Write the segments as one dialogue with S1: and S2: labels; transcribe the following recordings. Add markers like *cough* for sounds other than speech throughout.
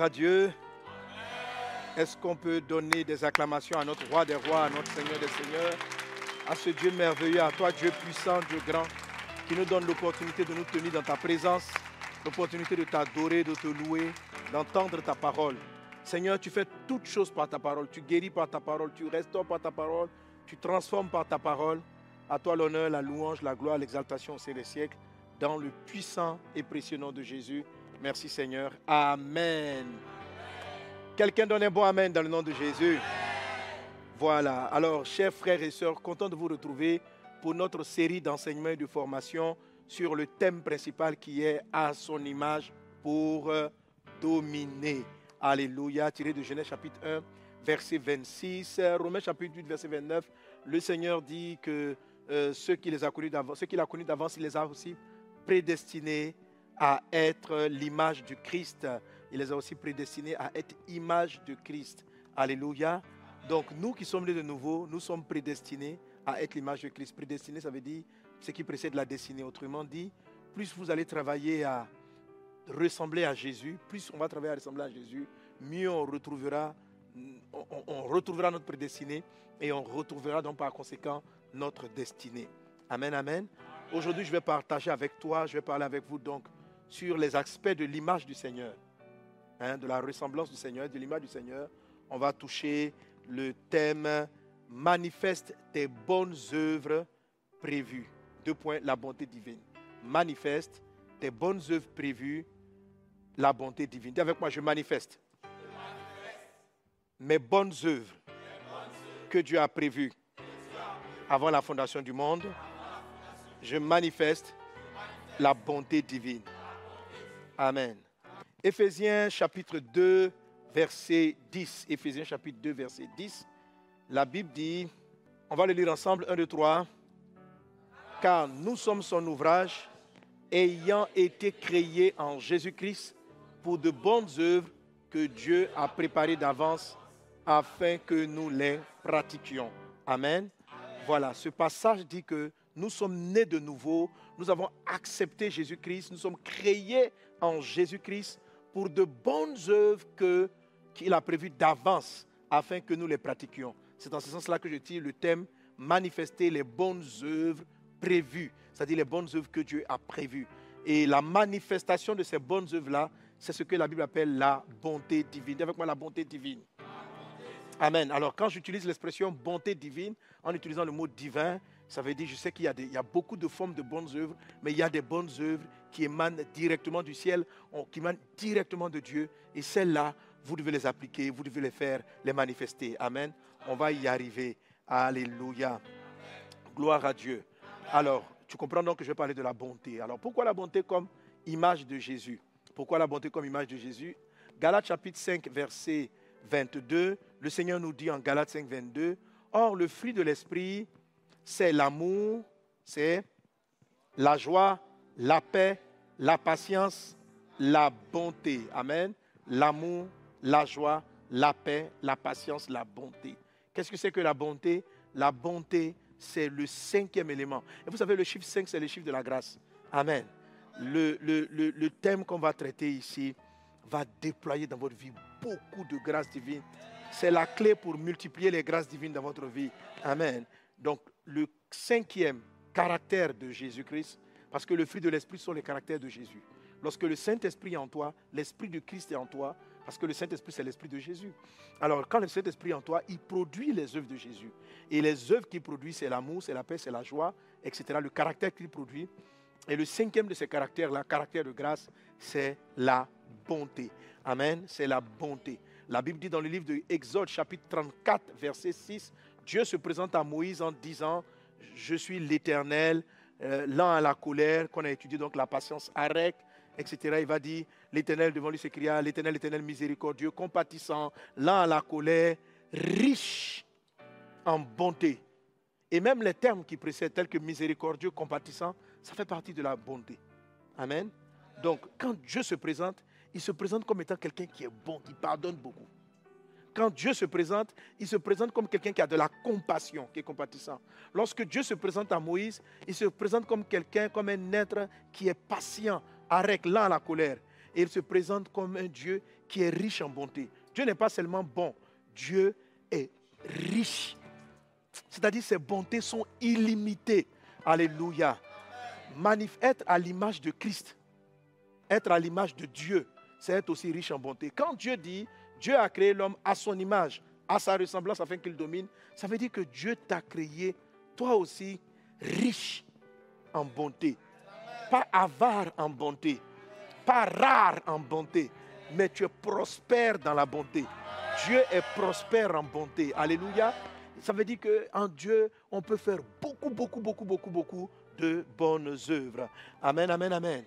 S1: À Dieu. Est-ce qu'on peut donner des acclamations à notre roi des rois, à notre Seigneur des seigneurs, à ce Dieu merveilleux, à toi Dieu puissant, Dieu grand, qui nous donne l'opportunité de nous tenir dans ta présence, l'opportunité de t'adorer, de te louer, d'entendre ta parole. Seigneur, tu fais toutes choses par ta parole. Tu guéris par ta parole, tu restaures par ta parole, tu transformes par ta parole. À toi l'honneur, la louange, la gloire, l'exaltation au des siècles, dans le puissant et précieux nom de Jésus. Merci Seigneur. Amen. Quelqu'un donne un bon Amen dans le nom de Jésus. Voilà. Alors, chers frères et sœurs, content de vous retrouver pour notre série d'enseignements et de formation sur le thème principal qui est à son image pour dominer. Alléluia. Tiré de Genèse chapitre 1, verset 26. Romains chapitre 8, verset 29. Le Seigneur dit que euh, ceux qu'il a connus d'avance, il les a aussi prédestinés à être l'image du Christ. Il les a aussi prédestinés à être image de Christ. Alléluia. Donc nous qui sommes nés de nouveau, nous sommes prédestinés à être l'image de Christ. Prédestiné, ça veut dire ce qui précède la destinée. Autrement dit, plus vous allez travailler à ressembler à Jésus, plus on va travailler à ressembler à Jésus, mieux on retrouvera, on, retrouvera notre prédestiné et on retrouvera donc par conséquent notre destinée. Amen, amen. Aujourd'hui, je vais partager avec toi, je vais parler avec vous donc sur les aspects de l'image du Seigneur, hein, de la ressemblance du Seigneur, de l'image du Seigneur. On va toucher le thème manifeste tes bonnes œuvres prévues. Deux points, la bonté divine. Manifeste tes bonnes œuvres prévues, la bonté divine. Dis avec moi, je manifeste. Mes bonnes œuvres que Dieu a prévues avant la fondation du monde. Je manifeste la bonté divine. Amen. Éphésiens chapitre 2, verset 10. Éphésiens chapitre 2, verset 10. La Bible dit, on va le lire ensemble, 1, 2, 3. Car nous sommes son ouvrage, ayant été créés en Jésus-Christ pour de bonnes œuvres que Dieu a préparées d'avance afin que nous les pratiquions. Amen. Voilà, ce passage dit que nous sommes nés de nouveau, nous avons accepté Jésus-Christ, nous sommes créés en Jésus-Christ pour de bonnes œuvres qu'il a prévues d'avance afin que nous les pratiquions. C'est dans ce sens-là que je tire le thème manifester les bonnes œuvres prévues, c'est-à-dire les bonnes œuvres que Dieu a prévues. Et la manifestation de ces bonnes œuvres-là, c'est ce que la Bible appelle la bonté divine. Avec moi la bonté divine. Amen. Alors quand j'utilise l'expression bonté divine, en utilisant le mot divin, ça veut dire, je sais qu'il y, y, a beaucoup de formes de bonnes œuvres, mais il y a des bonnes œuvres qui émanent directement du ciel, qui émanent directement de Dieu. Et celles-là, vous devez les appliquer, vous devez les faire, les manifester. Amen. On va y arriver. Alléluia. Gloire à Dieu. Alors, tu comprends donc que je vais parler de la bonté. Alors, pourquoi la bonté comme image de Jésus? Pourquoi la bonté comme image de Jésus? Galates chapitre 5, verset 22, le Seigneur nous dit en Galates 5, 22, Or, le fruit de l'esprit, c'est l'amour, c'est la joie, la paix, la patience, la bonté. Amen. L'amour, la joie, la paix, la patience, la bonté. Qu'est-ce que c'est que la bonté? La bonté, c'est le cinquième élément. Et vous savez, le chiffre 5, c'est le chiffre de la grâce. Amen. Le, le, le thème qu'on va traiter ici va déployer dans votre vie beaucoup de grâce divine. C'est la clé pour multiplier les grâces divines dans votre vie. Amen. Donc, le cinquième caractère de Jésus-Christ, parce que le fruit de l'Esprit sont les caractères de Jésus. Lorsque le Saint-Esprit est en toi, l'Esprit de Christ est en toi, parce que le Saint-Esprit, c'est l'Esprit de Jésus. Alors, quand le Saint-Esprit est en toi, il produit les œuvres de Jésus. Et les œuvres qu'il produit, c'est l'amour, c'est la paix, c'est la joie, etc. Le caractère qu'il produit. Et le cinquième de ces caractères, le caractère de grâce, c'est la bonté. Amen, c'est la bonté. La Bible dit dans le livre de Exode chapitre 34 verset 6, Dieu se présente à Moïse en disant, je suis l'Éternel, euh, à la colère, qu'on a étudié donc la patience arrête, etc. Il va dire, l'Éternel devant lui s'écria, l'Éternel, l'Éternel miséricordieux, compatissant, lent à la colère, riche en bonté. Et même les termes qui précèdent, tels que miséricordieux, compatissant, ça fait partie de la bonté. Amen. Donc, quand Dieu se présente, il se présente comme étant quelqu'un qui est bon, qui pardonne beaucoup. Quand Dieu se présente, il se présente comme quelqu'un qui a de la compassion, qui est compatissant. Lorsque Dieu se présente à Moïse, il se présente comme quelqu'un, comme un être qui est patient, à la colère. et il se présente comme un Dieu qui est riche en bonté. Dieu n'est pas seulement bon, Dieu est riche. C'est-à-dire ses bontés sont illimitées. Alléluia. être à l'image de Christ, être à l'image de Dieu, c'est être aussi riche en bonté. Quand Dieu dit, Dieu a créé l'homme à son image, à sa ressemblance afin qu'il domine, ça veut dire que Dieu t'a créé, toi aussi, riche en bonté. Pas avare en bonté, pas rare en bonté, mais tu es prospère dans la bonté. Dieu est prospère en bonté. Alléluia. Ça veut dire qu'en Dieu, on peut faire beaucoup, beaucoup, beaucoup, beaucoup, beaucoup de bonnes œuvres. Amen, amen, amen.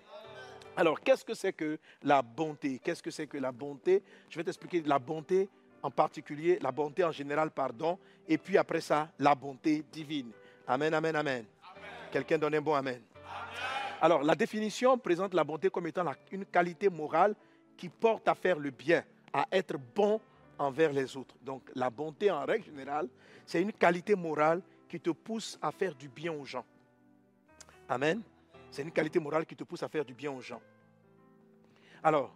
S1: Alors, qu'est-ce que c'est que la bonté? Qu'est-ce que c'est que la bonté? Je vais t'expliquer la bonté en particulier, la bonté en général, pardon, et puis après ça, la bonté divine. Amen, amen, amen. Quelqu'un donne un bon amen. Alors, la définition présente la bonté comme étant une qualité morale qui porte à faire le bien, à être bon envers les autres. Donc, la bonté en règle générale, c'est une qualité morale qui te pousse à faire du bien aux gens. Amen. C'est une qualité morale qui te pousse à faire du bien aux gens. Alors,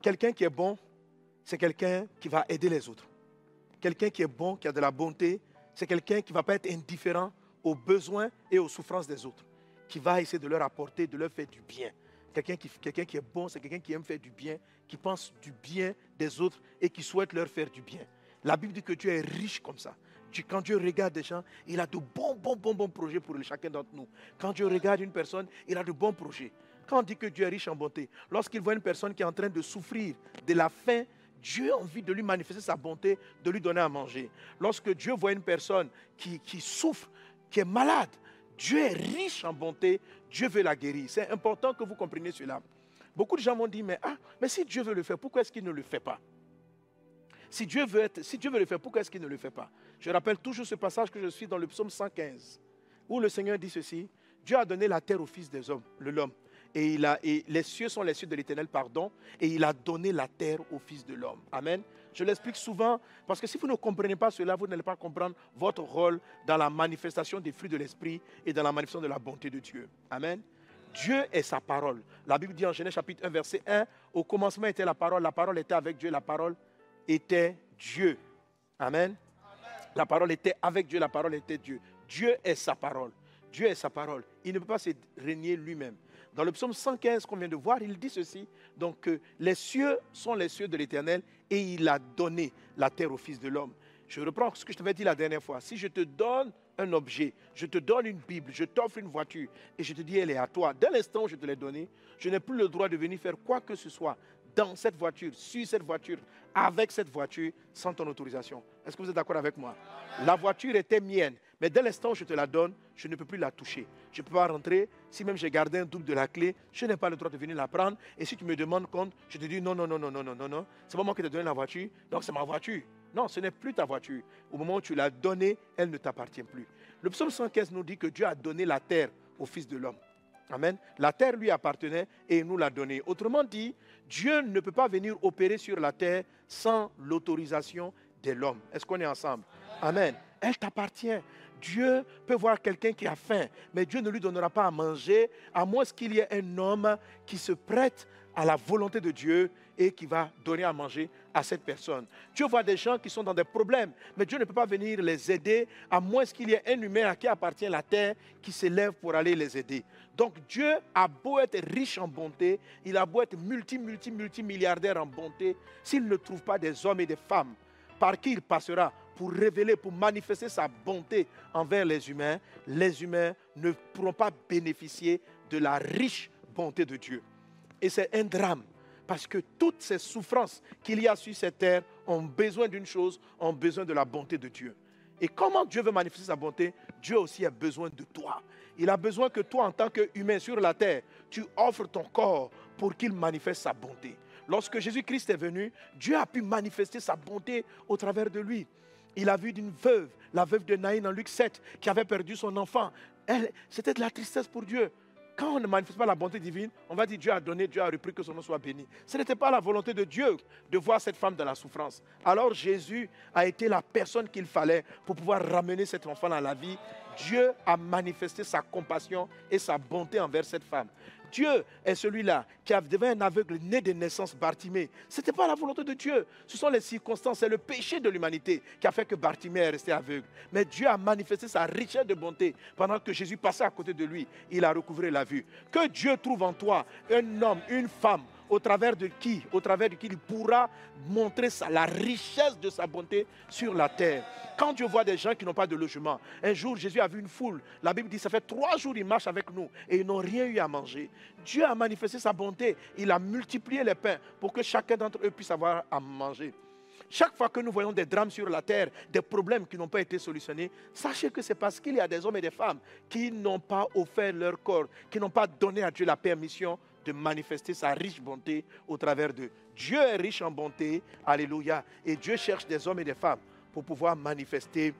S1: quelqu'un qui est bon, c'est quelqu'un qui va aider les autres. Quelqu'un qui est bon, qui a de la bonté, c'est quelqu'un qui ne va pas être indifférent aux besoins et aux souffrances des autres, qui va essayer de leur apporter, de leur faire du bien. Quelqu'un qui, est bon, c'est quelqu'un qui aime faire du bien, qui pense du bien des autres et qui souhaite leur faire du bien. La Bible dit que Dieu est riche comme ça. Quand Dieu regarde des gens, il a de bons, bons, bons, bons projets pour chacun d'entre nous. Quand Dieu regarde une personne, il a de bons projets. Quand on dit que Dieu est riche en bonté, lorsqu'il voit une personne qui est en train de souffrir de la faim Dieu a envie de lui manifester sa bonté, de lui donner à manger. Lorsque Dieu voit une personne qui, souffre, qui est malade, Dieu est riche en bonté, Dieu veut la guérir. C'est important que vous compreniez cela. Beaucoup de gens m'ont dit, mais, ah, mais si Dieu veut le faire, pourquoi est-ce qu'il ne le fait pas? Si Dieu, veut si Dieu veut le faire, pourquoi est-ce qu'il ne le fait pas? Je rappelle toujours ce passage que je suis dans le psaume 115, où le Seigneur dit ceci, Dieu a donné la terre au Fils des hommes, le l'homme et, il a, et les cieux sont les cieux de l'éternel, pardon, et il a donné la terre au Fils de l'homme. Amen. Je l'explique souvent parce que si vous ne comprenez pas cela, vous n'allez pas comprendre votre rôle dans la manifestation des fruits de l'Esprit et dans la manifestation de la bonté de Dieu. Amen. Dieu est sa parole. La Bible dit en Genèse chapitre 1, verset 1, au commencement était la parole, la parole était avec Dieu, la parole était Dieu. Amen. La parole était avec Dieu, la parole était Dieu. Dieu est sa parole. Dieu est sa parole. Il ne peut pas se régner lui-même. Dans le psaume 115 qu'on vient de voir, il dit ceci, donc que les cieux sont les cieux de l'Éternel et il a donné la terre au Fils de l'homme. Je reprends ce que je t'avais dit la dernière fois. Si je te donne un objet, je te donne une Bible, je t'offre une voiture et je te dis elle est à toi, dès l'instant où je te l'ai donnée, je n'ai plus le droit de venir faire quoi que ce soit dans cette voiture, sur cette voiture, avec cette voiture, sans ton autorisation. Est-ce que vous êtes d'accord avec moi? La voiture était mienne, mais dès l'instant où je te la donne, je ne peux plus la toucher. Je ne peux pas rentrer. Si même j'ai gardé un double de la clé, je n'ai pas le droit de venir la prendre. Et si tu me demandes compte, je te dis non, non, non, non, non, non, non, non. C'est pas moi qui t'ai donné la voiture, donc c'est ma voiture. Non, ce n'est plus ta voiture. Au moment où tu l'as donnée, elle ne t'appartient plus. Le psaume 115 nous dit que Dieu a donné la terre au Fils de l'homme. Amen. La terre lui appartenait et il nous l'a donnée. Autrement dit, Dieu ne peut pas venir opérer sur la terre sans l'autorisation de l'homme. Est-ce qu'on est ensemble? Amen. Elle t'appartient. Dieu peut voir quelqu'un qui a faim, mais Dieu ne lui donnera pas à manger, à moins qu'il y ait un homme qui se prête à la volonté de Dieu et qui va donner à manger à cette personne. Dieu voit des gens qui sont dans des problèmes, mais Dieu ne peut pas venir les aider à moins qu'il y ait un humain à qui appartient la terre qui s'élève pour aller les aider. Donc Dieu a beau être riche en bonté, il a beau être multi, multi, multimilliardaire en bonté, s'il ne trouve pas des hommes et des femmes par qui il passera pour révéler, pour manifester sa bonté envers les humains, les humains ne pourront pas bénéficier de la riche bonté de Dieu. Et c'est un drame, parce que toutes ces souffrances qu'il y a sur cette terre ont besoin d'une chose, ont besoin de la bonté de Dieu. Et comment Dieu veut manifester sa bonté? Dieu aussi a besoin de toi. Il a besoin que toi, en tant qu'humain sur la terre, tu offres ton corps pour qu'il manifeste sa bonté. Lorsque Jésus-Christ est venu, Dieu a pu manifester sa bonté au travers de lui. Il a vu d'une veuve, la veuve de Naïn en Luc 7, qui avait perdu son enfant. C'était de la tristesse pour Dieu. Quand on ne manifeste pas la bonté divine, on va dire Dieu a donné, Dieu a repris, que son nom soit béni. Ce n'était pas la volonté de Dieu de voir cette femme dans la souffrance. Alors Jésus a été la personne qu'il fallait pour pouvoir ramener cet enfant à la vie. Dieu a manifesté sa compassion et sa bonté envers cette femme. Dieu est celui-là qui avait un aveugle né de naissance, Bartimée. Ce n'était pas la volonté de Dieu. Ce sont les circonstances, c'est le péché de l'humanité qui a fait que Bartimée est resté aveugle. Mais Dieu a manifesté sa richesse de bonté pendant que Jésus passait à côté de lui. Il a recouvré la vue. Que Dieu trouve en toi un homme, une femme, au travers de qui Au travers de qui il pourra montrer la richesse de sa bonté sur la terre. Quand Dieu voit des gens qui n'ont pas de logement, un jour Jésus a vu une foule. La Bible dit, ça fait trois jours ils marchent avec nous et ils n'ont rien eu à manger. Dieu a manifesté sa bonté. Il a multiplié les pains pour que chacun d'entre eux puisse avoir à manger. Chaque fois que nous voyons des drames sur la terre, des problèmes qui n'ont pas été solutionnés, sachez que c'est parce qu'il y a des hommes et des femmes qui n'ont pas offert leur corps, qui n'ont pas donné à Dieu la permission de manifester sa riche bonté au travers d'eux. Dieu est riche en bonté, alléluia, et Dieu cherche des hommes et des femmes pour pouvoir manifester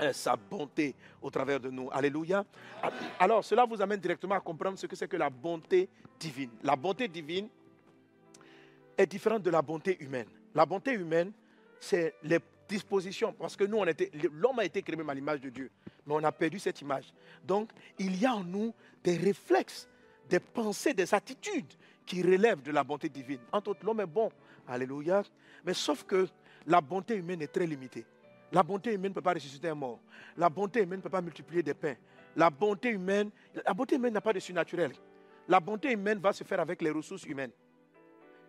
S1: euh, sa bonté au travers de nous. Alléluia. Alors, cela vous amène directement à comprendre ce que c'est que la bonté divine. La bonté divine est différente de la bonté humaine. La bonté humaine, c'est les dispositions, parce que nous, l'homme a été créé à l'image de Dieu, mais on a perdu cette image. Donc, il y a en nous des réflexes des pensées, des attitudes qui relèvent de la bonté divine. Entre autres, l'homme est bon. Alléluia. Mais sauf que la bonté humaine est très limitée. La bonté humaine ne peut pas ressusciter un mort. La bonté humaine ne peut pas multiplier des pains. La bonté humaine, la bonté humaine n'a pas de surnaturel. La bonté humaine va se faire avec les ressources humaines.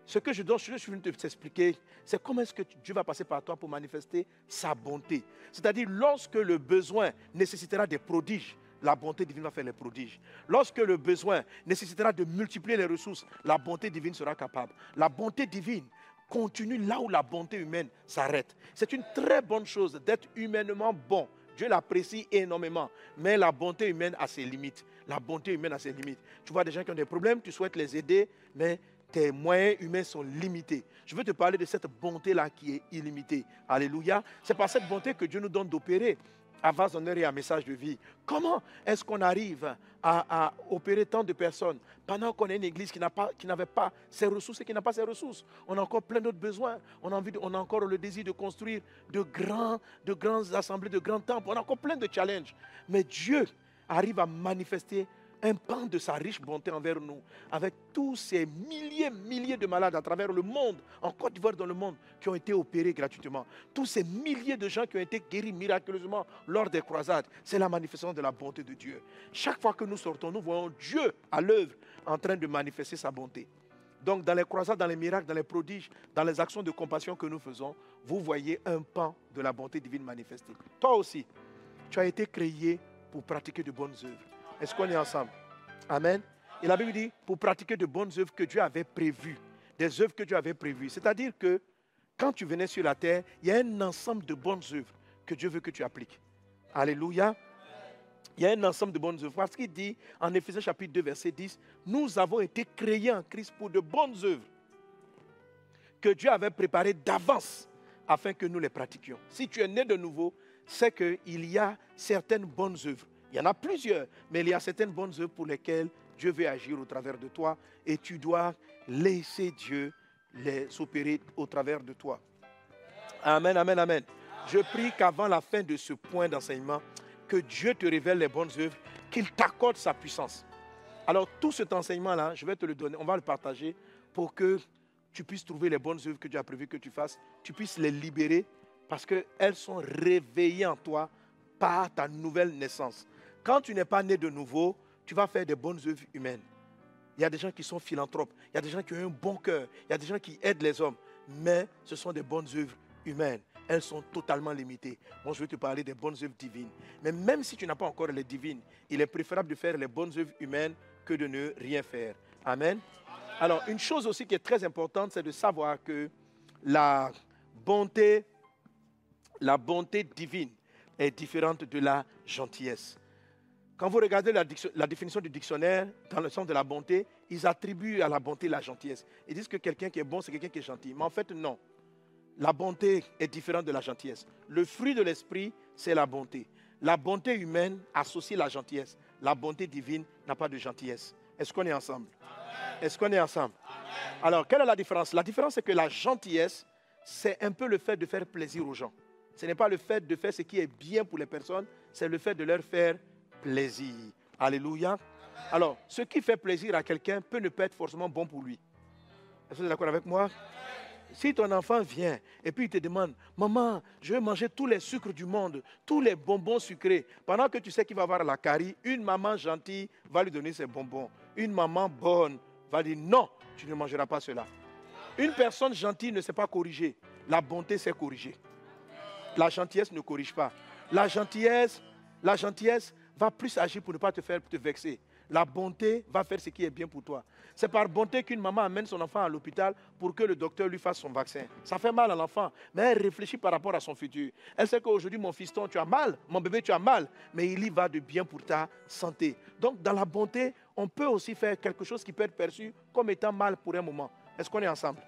S1: Ce que je dois, je suis venu t'expliquer, c'est comment est-ce que Dieu va passer par toi pour manifester sa bonté. C'est-à-dire lorsque le besoin nécessitera des prodiges, la bonté divine va faire les prodiges. Lorsque le besoin nécessitera de multiplier les ressources, la bonté divine sera capable. La bonté divine continue là où la bonté humaine s'arrête. C'est une très bonne chose d'être humainement bon. Dieu l'apprécie énormément, mais la bonté humaine a ses limites. La bonté humaine a ses limites. Tu vois des gens qui ont des problèmes, tu souhaites les aider, mais tes moyens humains sont limités. Je veux te parler de cette bonté-là qui est illimitée. Alléluia. C'est par cette bonté que Dieu nous donne d'opérer à vase d'honneur et à message de vie. Comment est-ce qu'on arrive à, opérer tant de personnes pendant qu'on est une église qui n'avait pas, ses ressources et qui n'a pas ses ressources? On a encore plein d'autres besoins. On a, envie on a encore le désir de construire de grands, de grandes assemblées, de grands temples. On a encore plein de challenges. Mais Dieu arrive à manifester un pan de sa riche bonté envers nous, avec tous ces milliers, milliers de malades à travers le monde, en Côte d'Ivoire, dans le monde, qui ont été opérés gratuitement. Tous ces milliers de gens qui ont été guéris miraculeusement lors des croisades. C'est la manifestation de la bonté de Dieu. Chaque fois que nous sortons, nous voyons Dieu à l'œuvre en train de manifester sa bonté. Donc, dans les croisades, dans les miracles, dans les prodiges, dans les actions de compassion que nous faisons, vous voyez un pan de la bonté divine manifestée. Toi aussi, tu as été créé pour pratiquer de bonnes œuvres. Est-ce qu'on est ensemble? Amen. Et la Bible dit, pour pratiquer de bonnes œuvres que Dieu avait prévues, des œuvres que Dieu avait prévues. C'est-à-dire que quand tu venais sur la terre, il y a un ensemble de bonnes œuvres que Dieu veut que tu appliques. Alléluia. Il y a un ensemble de bonnes œuvres. Parce qu'il dit en Éphésiens chapitre 2, verset 10, nous avons été créés en Christ pour de bonnes œuvres que Dieu avait préparées d'avance afin que nous les pratiquions. Si tu es né de nouveau, c'est qu'il y a certaines bonnes œuvres il y en a plusieurs, mais il y a certaines bonnes œuvres pour lesquelles Dieu veut agir au travers de toi et tu dois laisser Dieu les opérer au travers de toi. Amen, amen, amen. Je prie qu'avant la fin de ce point d'enseignement, que Dieu te révèle les bonnes œuvres, qu'il t'accorde sa puissance. Alors tout cet enseignement-là, je vais te le donner, on va le partager pour que tu puisses trouver les bonnes œuvres que Dieu a prévu que tu fasses, tu puisses les libérer parce qu'elles sont réveillées en toi par ta nouvelle naissance. Quand tu n'es pas né de nouveau, tu vas faire des bonnes œuvres humaines. Il y a des gens qui sont philanthropes, il y a des gens qui ont un bon cœur, il y a des gens qui aident les hommes, mais ce sont des bonnes œuvres humaines. Elles sont totalement limitées. Moi, je vais te parler des bonnes œuvres divines. Mais même si tu n'as pas encore les divines, il est préférable de faire les bonnes œuvres humaines que de ne rien faire. Amen. Alors, une chose aussi qui est très importante, c'est de savoir que la bonté, la bonté divine est différente de la gentillesse. Quand vous regardez la, définition du dictionnaire, dans le sens de la bonté, ils attribuent à la bonté la gentillesse. Ils disent que quelqu'un qui est bon, c'est quelqu'un qui est gentil. Mais en fait, non. La bonté est différente de la gentillesse. Le fruit de l'esprit, c'est la bonté. La bonté humaine associe la gentillesse. La bonté divine n'a pas de gentillesse. Est-ce qu'on est ensemble? Est-ce qu'on est ensemble? Alors, quelle est la différence? La différence, c'est que la gentillesse, c'est un peu le fait de faire plaisir aux gens. Ce n'est pas le fait de faire ce qui est bien pour les personnes, c'est le fait de leur faire plaisir. Alléluia. Alors, ce qui fait plaisir à quelqu'un peut ne pas être forcément bon pour lui. Est-ce que vous êtes d'accord avec moi? Si ton enfant vient et puis il te demande, maman, je vais manger tous les sucres du monde, tous les bonbons sucrés, pendant que tu sais qu'il va avoir la carie, une maman gentille va lui donner ses bonbons. Une maman bonne va dire, non, tu ne mangeras pas cela. Une personne gentille ne sait pas corriger. La bonté sait corriger. La gentillesse ne corrige pas. La gentillesse, la gentillesse va plus agir pour ne pas te faire te vexer. La bonté va faire ce qui est bien pour toi. C'est par bonté qu'une maman amène son enfant à l'hôpital pour que le docteur lui fasse son vaccin. Ça fait mal à l'enfant, mais elle réfléchit par rapport à son futur. Elle sait qu'aujourd'hui, mon fiston, tu as mal, mon bébé, tu as mal, mais il y va de bien pour ta santé. Donc, dans la bonté, on peut aussi faire quelque chose qui peut être perçu comme étant mal pour un moment. Est-ce qu'on est ensemble?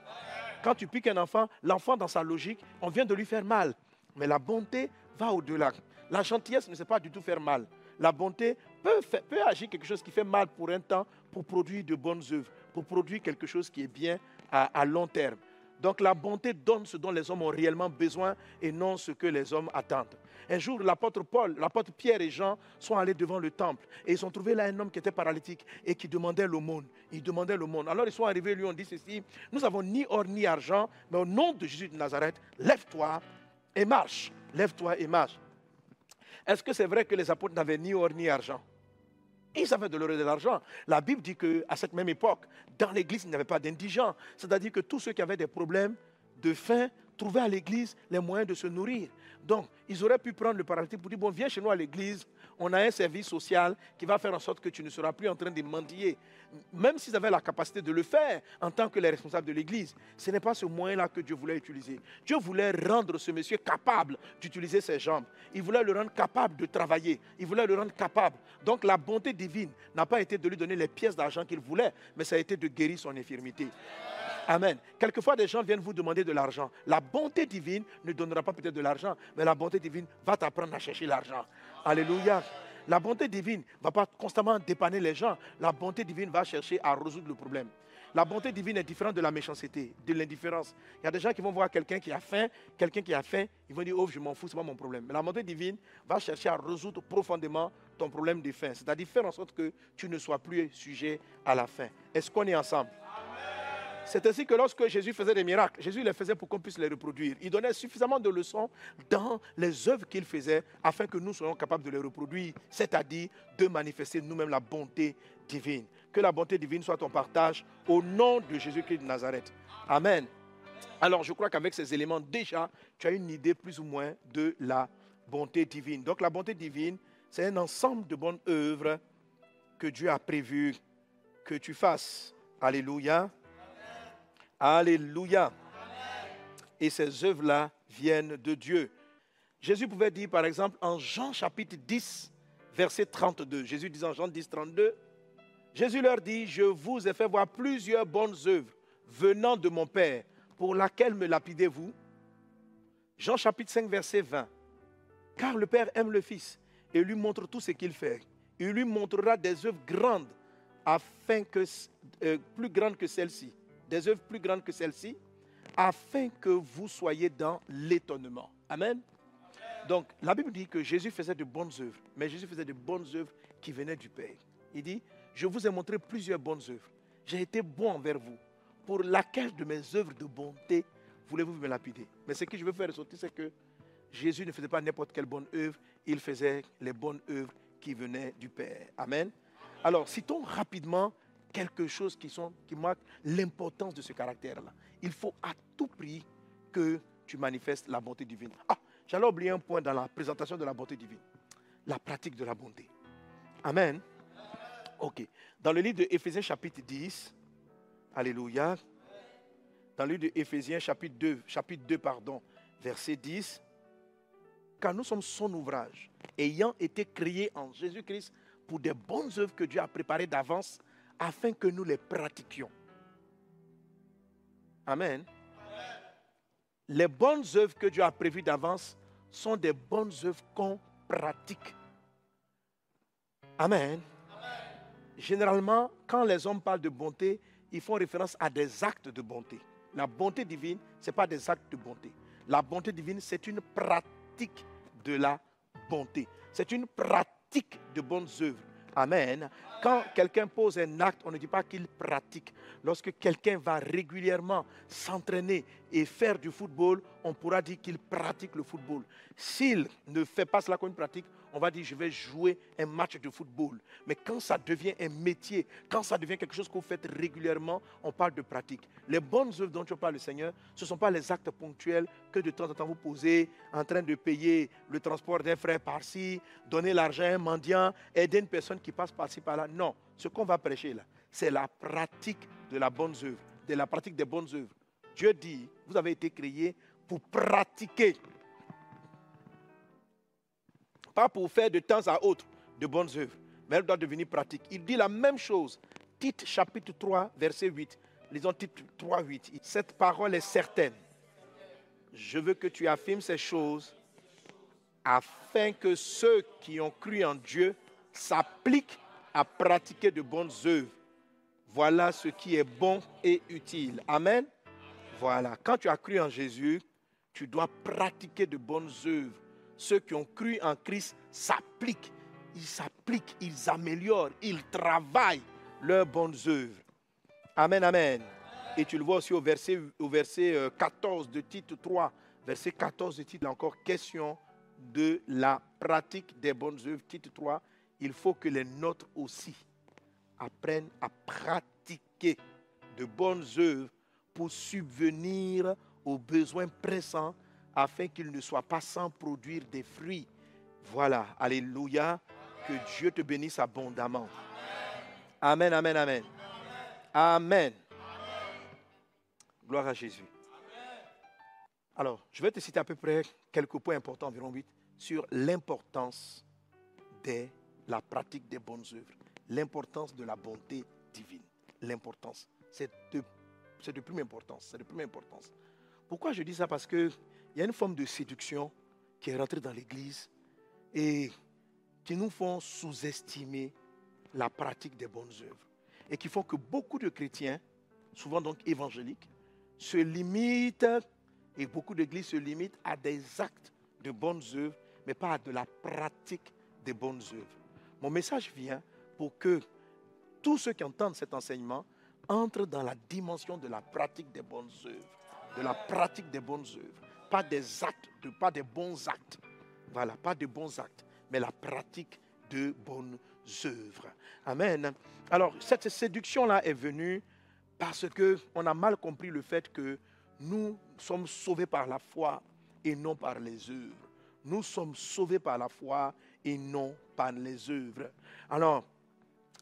S1: Quand tu piques un enfant, l'enfant, dans sa logique, on vient de lui faire mal. Mais la bonté va au-delà. La gentillesse ne sait pas du tout faire mal. La bonté peut, agir quelque chose qui fait mal pour un temps pour produire de bonnes œuvres, pour produire quelque chose qui est bien à, long terme. Donc la bonté donne ce dont les hommes ont réellement besoin et non ce que les hommes attendent. Un jour, l'apôtre Paul, l'apôtre Pierre et Jean sont allés devant le temple et ils ont trouvé là un homme qui était paralytique et qui demandait l'aumône. Il demandait l'aumône. Alors ils sont arrivés, lui ont dit ceci, nous avons ni or ni argent, mais au nom de Jésus de Nazareth, lève-toi et marche. Lève-toi et marche. Est-ce que c'est vrai que les apôtres n'avaient ni or ni argent? Ils avaient de l'or et de l'argent. La Bible dit qu'à cette même époque, dans l'église, il n'y avait pas d'indigents. C'est-à-dire que tous ceux qui avaient des problèmes de faim trouvaient à l'église les moyens de se nourrir. Donc, ils auraient pu prendre le paralytique pour dire, bon, viens chez nous à l'église, on a un service social qui va faire en sorte que tu ne seras plus en train de mendier. Même s'ils avaient la capacité de le faire en tant que les responsables de l'église, ce n'est pas ce moyen-là que Dieu voulait utiliser. Dieu voulait rendre ce monsieur capable d'utiliser ses jambes. Il voulait le rendre capable de travailler. Il voulait le rendre capable. Donc la bonté divine n'a pas été de lui donner les pièces d'argent qu'il voulait, mais ça a été de guérir son infirmité. Amen. Quelquefois, des gens viennent vous demander de l'argent. La bonté divine ne donnera pas peut-être de l'argent, mais la bonté divine va t'apprendre à chercher l'argent. Alléluia. La bonté divine ne va pas constamment dépanner les gens. La bonté divine va chercher à résoudre le problème. La bonté divine est différente de la méchanceté, de l'indifférence. Il y a des gens qui vont voir quelqu'un qui a faim, quelqu'un qui a faim, ils vont dire Oh, je m'en fous, ce n'est pas mon problème. Mais la bonté divine va chercher à résoudre profondément ton problème de faim, c'est-à-dire faire en sorte que tu ne sois plus sujet à la faim. Est-ce qu'on est ensemble? C'est ainsi que lorsque Jésus faisait des miracles, Jésus les faisait pour qu'on puisse les reproduire. Il donnait suffisamment de leçons dans les œuvres qu'il faisait afin que nous soyons capables de les reproduire, c'est-à-dire de manifester nous-mêmes la bonté divine. Que la bonté divine soit ton partage au nom de Jésus-Christ de Nazareth. Amen. Alors je crois qu'avec ces éléments, déjà, tu as une idée plus ou moins de la bonté divine. Donc la bonté divine, c'est un ensemble de bonnes œuvres que Dieu a prévu que tu fasses. Alléluia. Alléluia. Et ces œuvres-là viennent de Dieu. Jésus pouvait dire, par exemple, en Jean chapitre 10, verset 32, Jésus disant en Jean 10, 32, Jésus leur dit, je vous ai fait voir plusieurs bonnes œuvres venant de mon Père, pour laquelle me lapidez-vous? Jean chapitre 5, verset 20, car le Père aime le Fils et lui montre tout ce qu'il fait. Il lui montrera des œuvres grandes, afin que, euh, plus grandes que celles-ci, des œuvres plus grandes que celles-ci, afin que vous soyez dans l'étonnement. Amen. Donc, la Bible dit que Jésus faisait de bonnes œuvres, mais Jésus faisait de bonnes œuvres qui venaient du Père. Il dit, je vous ai montré plusieurs bonnes œuvres. J'ai été bon envers vous. Pour laquelle de mes œuvres de bonté voulez-vous me lapider? Mais ce que je veux faire ressortir, c'est que Jésus ne faisait pas n'importe quelle bonne œuvre, il faisait les bonnes œuvres qui venaient du Père. Amen. Alors, citons rapidement quelque chose qui, marque l'importance de ce caractère-là. Il faut à tout prix que tu manifestes la bonté divine. Ah, j'allais oublier un point dans la présentation de la bonté divine. La pratique de la bonté. Amen. Ok. Dans le livre de Éphésiens chapitre 10, Alléluia. Dans le livre de chapitre 2, chapitre 2, pardon, verset 10. Car nous sommes son ouvrage, ayant été créés en Jésus-Christ pour des bonnes œuvres que Dieu a préparées d'avance afin que nous les pratiquions. Amen. Les bonnes œuvres que Dieu a prévues d'avance sont des bonnes œuvres qu'on pratique. Amen. Généralement, quand les hommes parlent de bonté, ils font référence à des actes de bonté. La bonté divine, ce n'est pas des actes de bonté. La bonté divine, c'est une pratique de la bonté. C'est une pratique de bonnes œuvres. Amen. Quand quelqu'un pose un acte, on ne dit pas qu'il pratique. Lorsque quelqu'un va régulièrement s'entraîner et faire du football, on pourra dire qu'il pratique le football. S'il ne fait pas cela comme une pratique, on va dire je vais jouer un match de football. Mais quand ça devient un métier, quand ça devient quelque chose que vous faites régulièrement, on parle de pratique. Les bonnes œuvres dont tu parles, le Seigneur, ce ne sont pas les actes ponctuels que de temps en temps vous posez en train de payer le transport d'un frère par-ci, donner l'argent à un mendiant, aider une personne qui passe par-ci, par-là. Non, ce qu'on va prêcher là, c'est la pratique de la bonne œuvre, de la pratique des bonnes œuvres. Dieu dit, vous avez été créés pour pratiquer pas pour faire de temps à autre de bonnes œuvres, mais elle doit devenir pratique. Il dit la même chose. Tite chapitre 3, verset 8. Lisons Tite 3, 8. Cette parole est certaine. Je veux que tu affirmes ces choses afin que ceux qui ont cru en Dieu s'appliquent à pratiquer de bonnes œuvres. Voilà ce qui est bon et utile. Amen. Voilà. Quand tu as cru en Jésus, tu dois pratiquer de bonnes œuvres ceux qui ont cru en Christ s'appliquent. Ils s'appliquent, ils améliorent, ils travaillent leurs bonnes œuvres. Amen, amen. Et tu le vois aussi au verset, au verset 14 euh, de Tite 3. Verset 14 de Tite, encore question de la pratique des bonnes œuvres. Tite 3, il faut que les nôtres aussi apprennent à pratiquer de bonnes œuvres pour subvenir aux besoins pressants afin qu'il ne soit pas sans produire des fruits. Voilà, alléluia, que Dieu te bénisse abondamment. Amen, amen, amen. Amen. Gloire à Jésus. Alors, je vais te citer à peu près quelques points importants, environ 8, sur l'importance de la pratique des bonnes œuvres, l'importance de la bonté divine. L'importance, c'est de, de première importance. C'est de première importance. Pourquoi je dis ça? Parce que il y a une forme de séduction qui est rentrée dans l'Église et qui nous font sous-estimer la pratique des bonnes œuvres. Et qui font que beaucoup de chrétiens, souvent donc évangéliques, se limitent, et beaucoup d'églises se limitent à des actes de bonnes œuvres, mais pas à de la pratique des bonnes œuvres. Mon message vient pour que tous ceux qui entendent cet enseignement entrent dans la dimension de la pratique des bonnes œuvres, de la pratique des bonnes œuvres pas des actes, pas des bons actes. Voilà, pas de bons actes, mais la pratique de bonnes œuvres. Amen. Alors, cette séduction-là est venue parce qu'on a mal compris le fait que nous sommes sauvés par la foi et non par les œuvres. Nous sommes sauvés par la foi et non par les œuvres. Alors,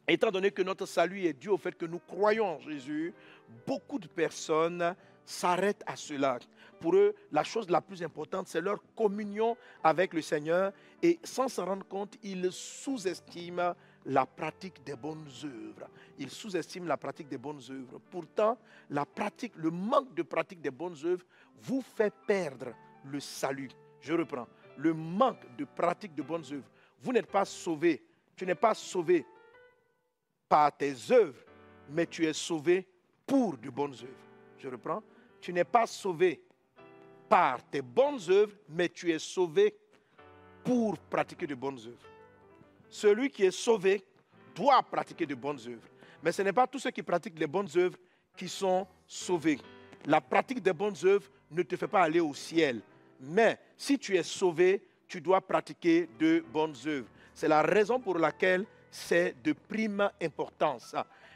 S1: étant donné que notre salut est dû au fait que nous croyons en Jésus, beaucoup de personnes s'arrêtent à cela. Pour eux, la chose la plus importante, c'est leur communion avec le Seigneur. Et sans s'en rendre compte, ils sous-estiment la pratique des bonnes œuvres. Ils sous-estiment la pratique des bonnes œuvres. Pourtant, la pratique, le manque de pratique des bonnes œuvres vous fait perdre le salut. Je reprends. Le manque de pratique de bonnes œuvres. Vous n'êtes pas sauvé. Tu n'es pas sauvé par tes œuvres, mais tu es sauvé pour de bonnes œuvres. Je reprends tu n'es pas sauvé par tes bonnes œuvres, mais tu es sauvé pour pratiquer de bonnes œuvres. Celui qui est sauvé doit pratiquer de bonnes œuvres. Mais ce n'est pas tous ceux qui pratiquent les bonnes œuvres qui sont sauvés. La pratique des bonnes œuvres ne te fait pas aller au ciel. Mais si tu es sauvé, tu dois pratiquer de bonnes œuvres. C'est la raison pour laquelle c'est de prime importance.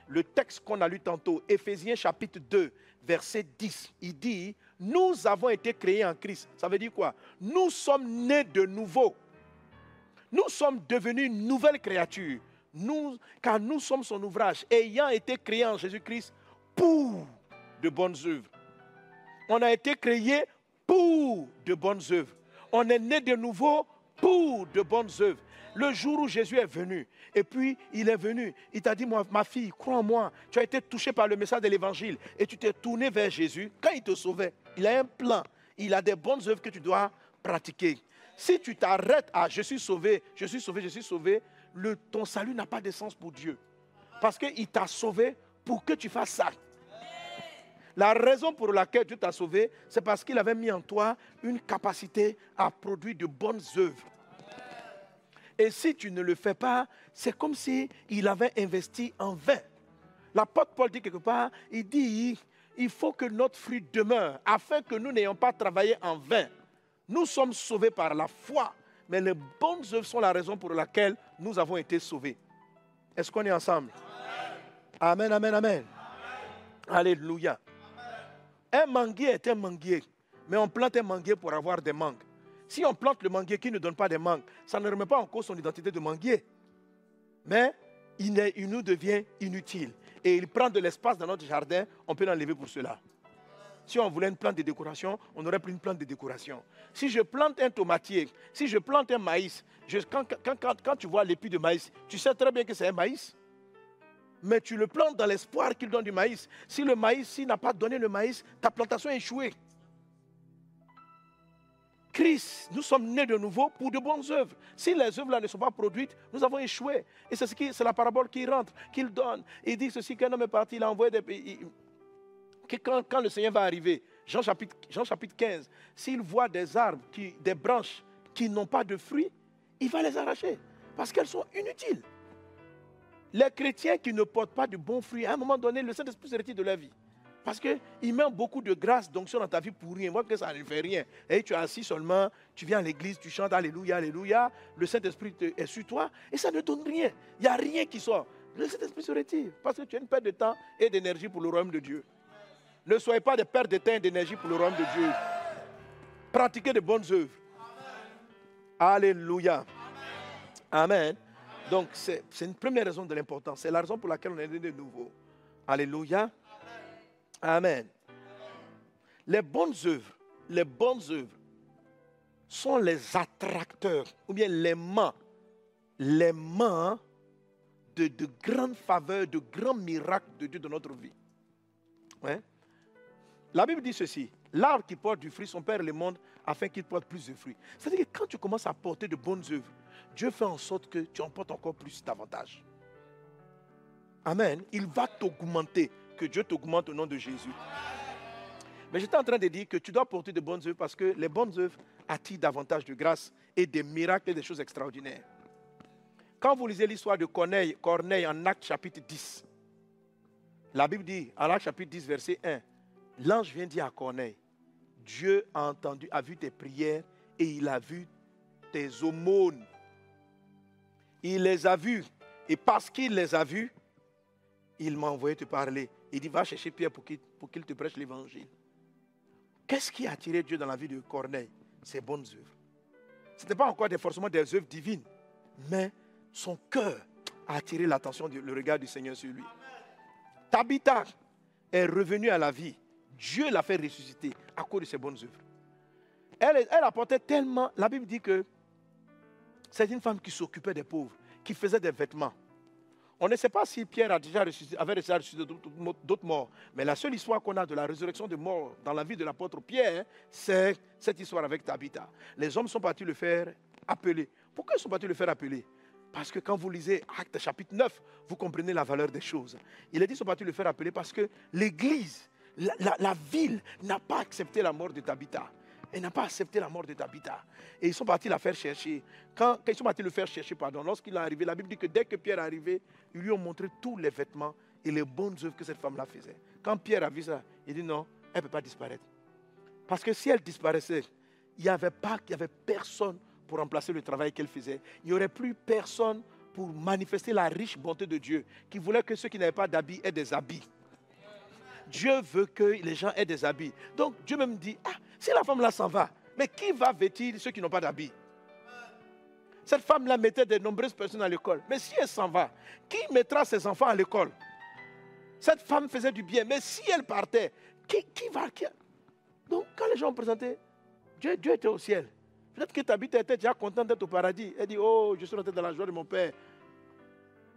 S1: Le texte qu'on a lu tantôt, Éphésiens chapitre 2, verset 10, il dit, nous avons été créés en Christ. Ça veut dire quoi? Nous sommes nés de nouveau. Nous sommes devenus une nouvelle créature. Nous, car nous sommes son ouvrage, ayant été créés en Jésus-Christ pour de bonnes œuvres. On a été créés pour de bonnes œuvres. On est né de nouveau pour de bonnes œuvres. Le jour où Jésus est venu, et puis il est venu, il t'a dit, ma fille, crois en moi, tu as été touché par le message de l'évangile et tu t'es tourné vers Jésus. Quand il te sauvait, il a un plan, il a des bonnes œuvres que tu dois pratiquer. Si tu t'arrêtes à je suis sauvé, je suis sauvé, je suis sauvé, ton salut n'a pas de sens pour Dieu. Parce qu'il t'a sauvé pour que tu fasses ça. La raison pour laquelle Dieu t'a sauvé, c'est parce qu'il avait mis en toi une capacité à produire de bonnes œuvres. Et si tu ne le fais pas, c'est comme si il avait investi en vain. L'apôtre Paul dit quelque part, il dit, il faut que notre fruit demeure, afin que nous n'ayons pas travaillé en vain. Nous sommes sauvés par la foi, mais les bonnes œuvres sont la raison pour laquelle nous avons été sauvés. Est-ce qu'on est ensemble? Amen, amen, amen. Alléluia. Un manguier est un manguier, mais on plante un manguier pour avoir des mangues. Si on plante le manguier qui ne donne pas des mangues, ça ne remet pas en cause son identité de manguier. Mais il, nous devient inutile. Et il prend de l'espace dans notre jardin, on peut l'enlever pour cela. Si on voulait une plante de décoration, on aurait pris une plante de décoration. Si je plante un tomatier, si je plante un maïs, quand, tu vois l'épi de maïs, tu sais très bien que c'est un maïs. Mais tu le plantes dans l'espoir qu'il donne du maïs. Si le maïs, s'il n'a pas donné le maïs, ta plantation est échouée. Christ, nous sommes nés de nouveau pour de bonnes œuvres. Si les œuvres-là ne sont pas produites, nous avons échoué. Et c'est, ce la parabole qui rentre, qu'il donne. Il dit ceci qu'un homme est parti, il a envoyé des pays quand, le Seigneur va arriver, Jean chapitre, Jean chapitre 15, s'il voit des arbres, qui, des branches qui n'ont pas de fruits, il va les arracher parce qu'elles sont inutiles. Les chrétiens qui ne portent pas de bons fruits, à un moment donné, le Saint-Esprit se retire de leur vie. Parce qu'il met beaucoup de grâce, d'onction dans ta vie pour rien. Moi, que ça ne fait rien. Et tu es assis seulement, tu viens à l'église, tu chantes Alléluia, Alléluia. Le Saint-Esprit est sur toi et ça ne donne rien. Il n'y a rien qui sort. Le Saint-Esprit se retire parce que tu as une perte de temps et d'énergie pour le royaume de Dieu. Ne soyez pas des pertes de temps et d'énergie pour le royaume de Dieu. Pratiquez de bonnes œuvres. Alléluia. Amen. Donc, c'est une première raison de l'importance. C'est la raison pour laquelle on est né de nouveau. Alléluia. Amen. Les bonnes œuvres, les bonnes œuvres sont les attracteurs, ou bien les mains, les mains de, de grandes faveurs, de grands miracles de Dieu dans notre vie. La Bible dit ceci l'arbre qui porte du fruit, son Père le monde afin qu'il porte plus de fruits. C'est-à-dire que quand tu commences à porter de bonnes œuvres, Dieu fait en sorte que tu en portes encore plus davantage. Amen. Il va t'augmenter. Que Dieu t'augmente au nom de Jésus. Mais j'étais en train de dire que tu dois porter de bonnes œuvres parce que les bonnes œuvres attirent davantage de grâce et des miracles et des choses extraordinaires. Quand vous lisez l'histoire de Corneille, Corneille en Acte chapitre 10, la Bible dit, en Acte chapitre 10, verset 1, L'ange vient dire à Corneille, Dieu a entendu, a vu tes prières et il a vu tes aumônes. Il les a vues. Et parce qu'il les a vues, il m'a envoyé te parler. Il dit, va chercher Pierre pour qu'il, te prêche l'évangile. Qu'est-ce qui a attiré Dieu dans la vie de Corneille? Ses bonnes œuvres. Ce n'était pas encore forcément des œuvres divines, mais son cœur a attiré l'attention, le regard du Seigneur sur lui. Tabitha est revenue à la vie Dieu l'a fait ressusciter à cause de ses bonnes œuvres. Elle apportait tellement. La Bible dit que c'est une femme qui s'occupait des pauvres, qui faisait des vêtements. On ne sait pas si Pierre a déjà avait déjà ressuscité d'autres morts. Mais la seule histoire qu'on a de la résurrection de morts dans la vie de l'apôtre Pierre, c'est cette histoire avec Tabitha. Les hommes sont partis le faire appeler. Pourquoi ils sont partis le faire appeler? Parce que quand vous lisez Acte chapitre 9, vous comprenez la valeur des choses. Il est dit qu'ils sont partis le faire appeler parce que l'Église la, ville n'a pas accepté la mort de Tabitha. Elle n'a pas accepté la mort de Tabitha. Et ils sont partis la faire chercher. Quand, ils sont partis le faire chercher, pardon, lorsqu'il est arrivé, la Bible dit que dès que Pierre est arrivé, ils lui ont montré tous les vêtements et les bonnes œuvres que cette femme-là faisait. Quand Pierre a vu ça, il dit non, elle ne peut pas disparaître. Parce que si elle disparaissait, il n'y avait pas, il avait personne pour remplacer le travail qu'elle faisait. Il n'y aurait plus personne pour manifester la riche bonté de Dieu, qui voulait que ceux qui n'avaient pas d'habits aient des habits. Dieu veut que les gens aient des habits. Donc Dieu même dit, ah, si la femme là s'en va, mais qui va vêtir ceux qui n'ont pas d'habits? Cette femme-là mettait de nombreuses personnes à l'école. Mais si elle s'en va, qui mettra ses enfants à l'école? Cette femme faisait du bien, mais si elle partait, qui, va Donc quand les gens ont présenté, Dieu, Dieu était au ciel. Peut-être que ta était déjà contente d'être au paradis. Elle dit, oh, je suis rentré dans la joie de mon Père.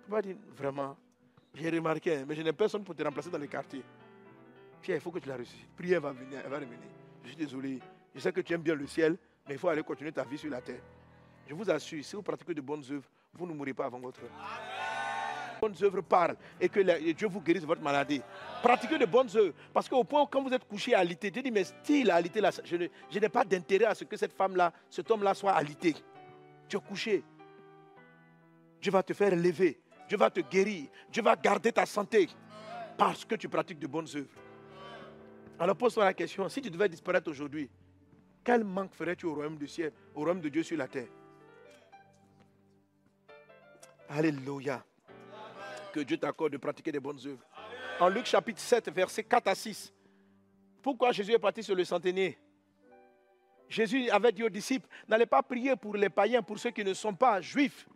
S1: Tu vas dire, vraiment, j'ai remarqué, mais je n'ai personne pour te remplacer dans les quartiers. Pierre, il faut que tu la reçues. Prière va venir, elle va revenir. Je suis désolé. Je sais que tu aimes bien le ciel, mais il faut aller continuer ta vie sur la terre. Je vous assure, si vous pratiquez de bonnes œuvres, vous ne mourrez pas avant votre heure. bonnes œuvres parlent et que Dieu vous guérisse de votre maladie. Pratiquez de bonnes œuvres. Parce qu'au point où quand vous êtes couché à alité, Dieu dit, mais style à alité, là, je n'ai pas d'intérêt à ce que cette femme-là, cet homme-là soit alité. Tu es couché. Dieu va te faire lever. Dieu va te guérir. Dieu va garder ta santé parce que tu pratiques de bonnes œuvres. Alors pose-toi la question, si tu devais disparaître aujourd'hui, quel manque ferais-tu au royaume du ciel, au royaume de Dieu sur la terre? Alléluia. Que Dieu t'accorde de pratiquer des bonnes œuvres. En Luc chapitre 7, versets 4 à 6. Pourquoi Jésus est parti sur le centenier? Jésus avait dit aux disciples, n'allez pas prier pour les païens, pour ceux qui ne sont pas juifs.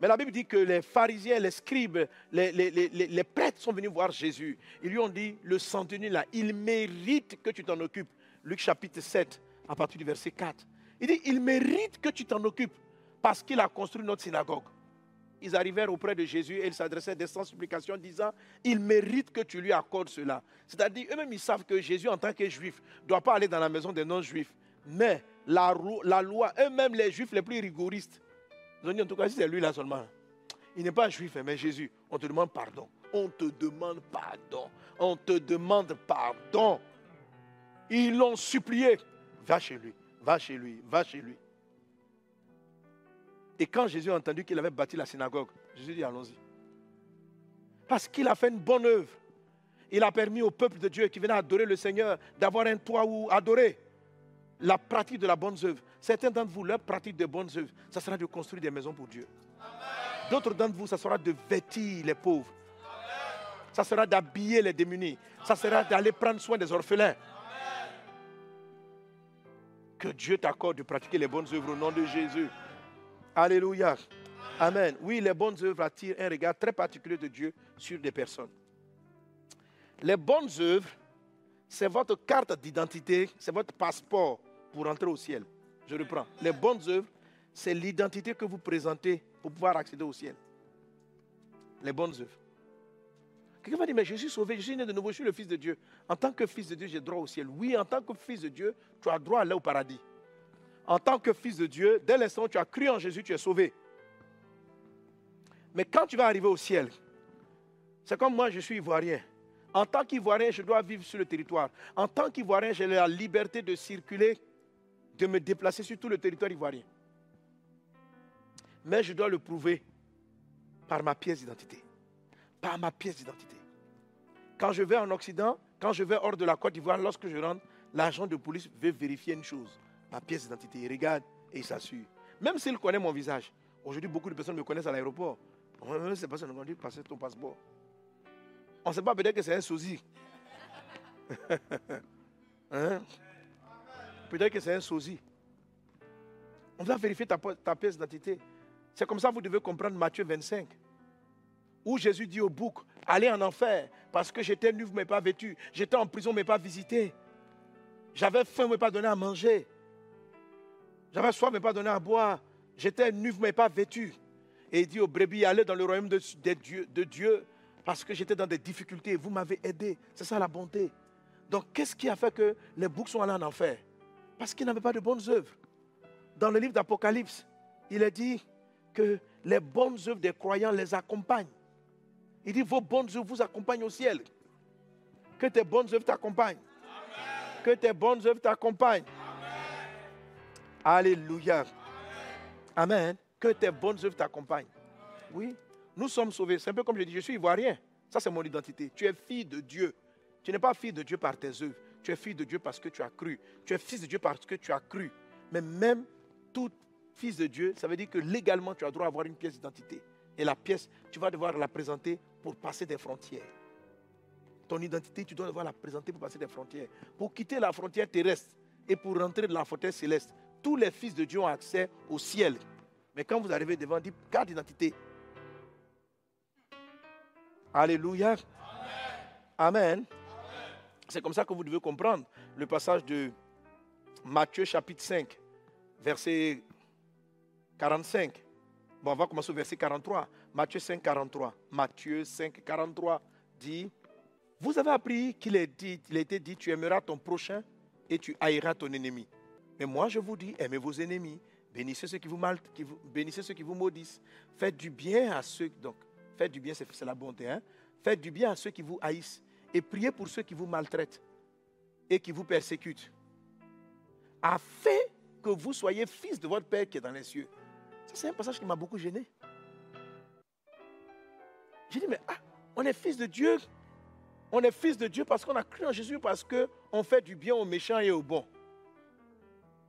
S1: Mais la Bible dit que les pharisiens, les scribes, les, prêtres sont venus voir Jésus. Ils lui ont dit, le centenier là, il mérite que tu t'en occupes. Luc chapitre 7, à partir du verset 4. Il dit, il mérite que tu t'en occupes parce qu'il a construit notre synagogue. Ils arrivèrent auprès de Jésus et ils s'adressaient des sans supplications disant, il mérite que tu lui accordes cela. C'est-à-dire, eux-mêmes, ils savent que Jésus, en tant que juif, ne doit pas aller dans la maison des non-juifs. Mais la, la loi, eux-mêmes, les juifs les plus rigoristes, ils ont dit, en tout cas, si c'est lui là seulement, il n'est pas juif, mais Jésus, on te demande pardon. On te demande pardon. On te demande pardon. Ils l'ont supplié. Va chez lui, va chez lui, va chez lui. Et quand Jésus a entendu qu'il avait bâti la synagogue, Jésus dit allons-y. Parce qu'il a fait une bonne œuvre. Il a permis au peuple de Dieu qui venait adorer le Seigneur d'avoir un toit où adorer. La pratique de la bonne œuvre. Certains d'entre vous, leur pratique de bonnes œuvres, ça sera de construire des maisons pour Dieu. D'autres d'entre vous, ça sera de vêtir les pauvres. Ça sera d'habiller les démunis. Ça sera d'aller prendre soin des orphelins. Que Dieu t'accorde de pratiquer les bonnes œuvres au nom de Jésus. Alléluia. Amen. Oui, les bonnes œuvres attirent un regard très particulier de Dieu sur des personnes. Les bonnes œuvres, c'est votre carte d'identité, c'est votre passeport pour entrer au ciel. Je reprends. Les bonnes œuvres, c'est l'identité que vous présentez pour pouvoir accéder au ciel. Les bonnes œuvres. Quelqu'un va dire, mais je suis sauvé, je suis né de nouveau, je suis le Fils de Dieu. En tant que Fils de Dieu, j'ai droit au ciel. Oui, en tant que Fils de Dieu, tu as droit à aller au paradis. En tant que Fils de Dieu, dès l'instant où tu as cru en Jésus, tu es sauvé. Mais quand tu vas arriver au ciel, c'est comme moi, je suis ivoirien. En tant qu'Ivoirien, je dois vivre sur le territoire. En tant qu'Ivoirien, j'ai la liberté de circuler, de me déplacer sur tout le territoire ivoirien. Mais je dois le prouver par ma pièce d'identité. Par ma pièce d'identité. Quand je vais en Occident, quand je vais hors de la Côte d'Ivoire, lorsque je rentre, l'agent de police veut vérifier une chose, ma pièce d'identité. Il regarde et il s'assure. Même s'il connaît mon visage. Aujourd'hui, beaucoup de personnes me connaissent à l'aéroport. Même ces personnes ont dit passer ton passeport. On ne sait pas peut-être que c'est un sosie. *laughs* hein? Peut-être que c'est un sosie. On doit vérifier ta, ta pièce d'identité. C'est comme ça que vous devez comprendre Matthieu 25. Où Jésus dit au bouc, allez en enfer, parce que j'étais nu, mais pas vêtu. J'étais en prison, mais pas visité. J'avais faim, mais pas donné à manger. J'avais soif, mais pas donné à boire. J'étais nu, mais pas vêtu. Et il dit aux brebis, allez dans le royaume de, Dieu, de Dieu, parce que j'étais dans des difficultés. Vous m'avez aidé. C'est ça la bonté. Donc, qu'est-ce qui a fait que les boucs sont allés en enfer? Parce qu'ils n'avaient pas de bonnes œuvres. Dans le livre d'Apocalypse, il est dit que les bonnes œuvres des croyants les accompagnent. Il dit, vos bonnes œuvres vous accompagnent au ciel. Que tes bonnes œuvres t'accompagnent. Que tes bonnes œuvres t'accompagnent. Alléluia. Amen. Que tes bonnes œuvres t'accompagnent. Oui, nous sommes sauvés. C'est un peu comme je dis, je suis ivoirien. Ça, c'est mon identité. Tu es fille de Dieu. Tu n'es pas fille de Dieu par tes œuvres. Tu es fille de Dieu parce que tu as cru. Tu es fils de Dieu parce que tu as cru. Mais même tout fils de Dieu, ça veut dire que légalement, tu as droit à avoir une pièce d'identité. Et la pièce, tu vas devoir la présenter pour passer des frontières. Ton identité, tu dois devoir la présenter pour passer des frontières. Pour quitter la frontière terrestre et pour rentrer dans la frontière céleste, tous les fils de Dieu ont accès au ciel. Mais quand vous arrivez devant, dites carte d'identité. Alléluia. Amen. C'est comme ça que vous devez comprendre le passage de Matthieu chapitre 5, verset 45. Bon, on va commencer au verset 43. Matthieu 5, 43. Matthieu 5, 43 dit, vous avez appris qu'il a, été dit, tu aimeras ton prochain et tu haïras ton ennemi. Mais moi, je vous dis, aimez vos ennemis, bénissez ceux qui vous, mal, qui vous, bénissez ceux qui vous maudissent, faites du bien à ceux... Donc, faites du bien, c'est la bonté. Hein? Faites du bien à ceux qui vous haïssent et priez pour ceux qui vous maltraitent et qui vous persécutent, afin que vous soyez fils de votre Père qui est dans les cieux. C'est un passage qui m'a beaucoup gêné. J'ai dit, mais ah, on est fils de Dieu. On est fils de Dieu parce qu'on a cru en Jésus, parce qu'on fait du bien aux méchants et aux bons.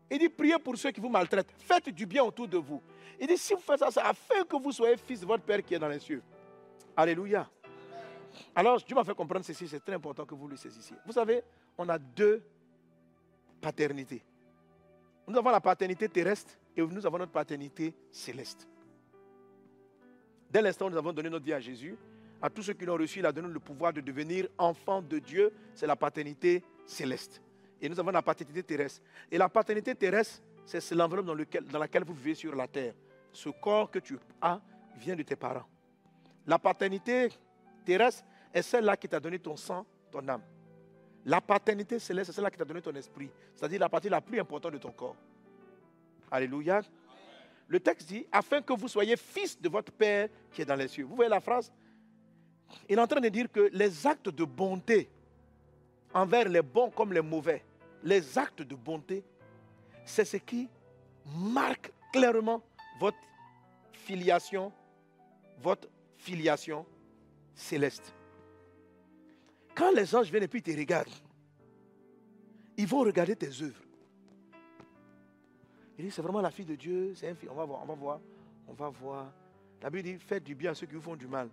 S1: Il dit, priez pour ceux qui vous maltraitent. Faites du bien autour de vous. Il dit, si vous faites ça, c'est afin que vous soyez fils de votre Père qui est dans les cieux. Alléluia. Alors, Dieu m'a fait comprendre ceci, c'est très important que vous le saisissiez. Vous savez, on a deux paternités. Nous avons la paternité terrestre et nous avons notre paternité céleste. Dès l'instant où nous avons donné notre vie à Jésus, à tous ceux qui l'ont reçu, il a donné le pouvoir de devenir enfant de Dieu. C'est la paternité céleste. Et nous avons la paternité terrestre. Et la paternité terrestre, c'est l'enveloppe dans, dans laquelle vous vivez sur la terre. Ce corps que tu as vient de tes parents. La paternité terrestre est celle-là qui t'a donné ton sang, ton âme. La paternité céleste, c'est celle-là qui t'a donné ton esprit. C'est-à-dire la partie la plus importante de ton corps. Alléluia. Le texte dit, afin que vous soyez fils de votre Père qui est dans les cieux. Vous voyez la phrase? Il est en train de dire que les actes de bonté envers les bons comme les mauvais, les actes de bonté, c'est ce qui marque clairement votre filiation, votre filiation céleste. Quand les anges viennent et puis te regardent, ils vont regarder tes œuvres. Il dit, c'est vraiment la fille de Dieu, c'est un fille. On va voir, on va voir, on va voir. La Bible dit, faites du bien à ceux qui vous font du mal.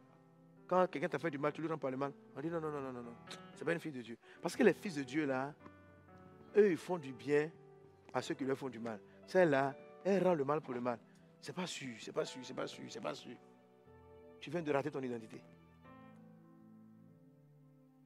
S1: Quand quelqu'un t'a fait du mal, tu lui rends pas le mal. On dit, non, non, non, non, non, non. C'est pas une fille de Dieu. Parce que les fils de Dieu, là, eux, ils font du bien à ceux qui leur font du mal. Celle-là, elle rend le mal pour le mal. C'est pas sûr, c'est pas sûr, c'est pas sûr, c'est pas sûr. Tu viens de rater ton identité.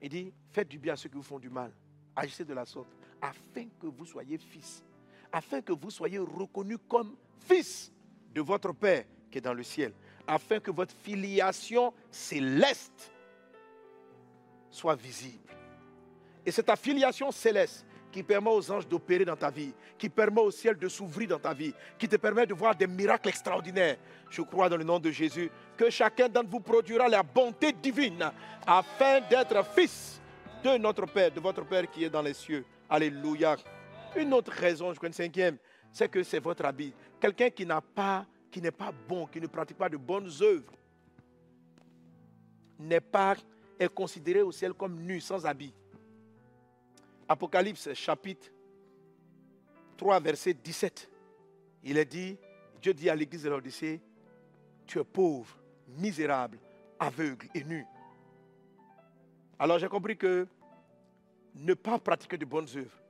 S1: Il dit, faites du bien à ceux qui vous font du mal. Agissez de la sorte, afin que vous soyez fils. Afin que vous soyez reconnus comme fils de votre Père qui est dans le ciel. Afin que votre filiation céleste soit visible. Et cette affiliation céleste qui permet aux anges d'opérer dans ta vie, qui permet au ciel de s'ouvrir dans ta vie, qui te permet de voir des miracles extraordinaires. Je crois dans le nom de Jésus que chacun d'entre vous produira la bonté divine afin d'être fils de notre Père, de votre Père qui est dans les cieux. Alléluia. Une autre raison, je crois une cinquième, c'est que c'est votre habit. Quelqu'un qui n'a pas, qui n'est pas bon, qui ne pratique pas de bonnes œuvres, n'est pas, est considéré au ciel comme nu, sans habit. Apocalypse chapitre 3, verset 17. Il est dit, Dieu dit à l'église de l'Odyssée, tu es pauvre, misérable, aveugle et nu. Alors j'ai compris que ne pas pratiquer de bonnes œuvres,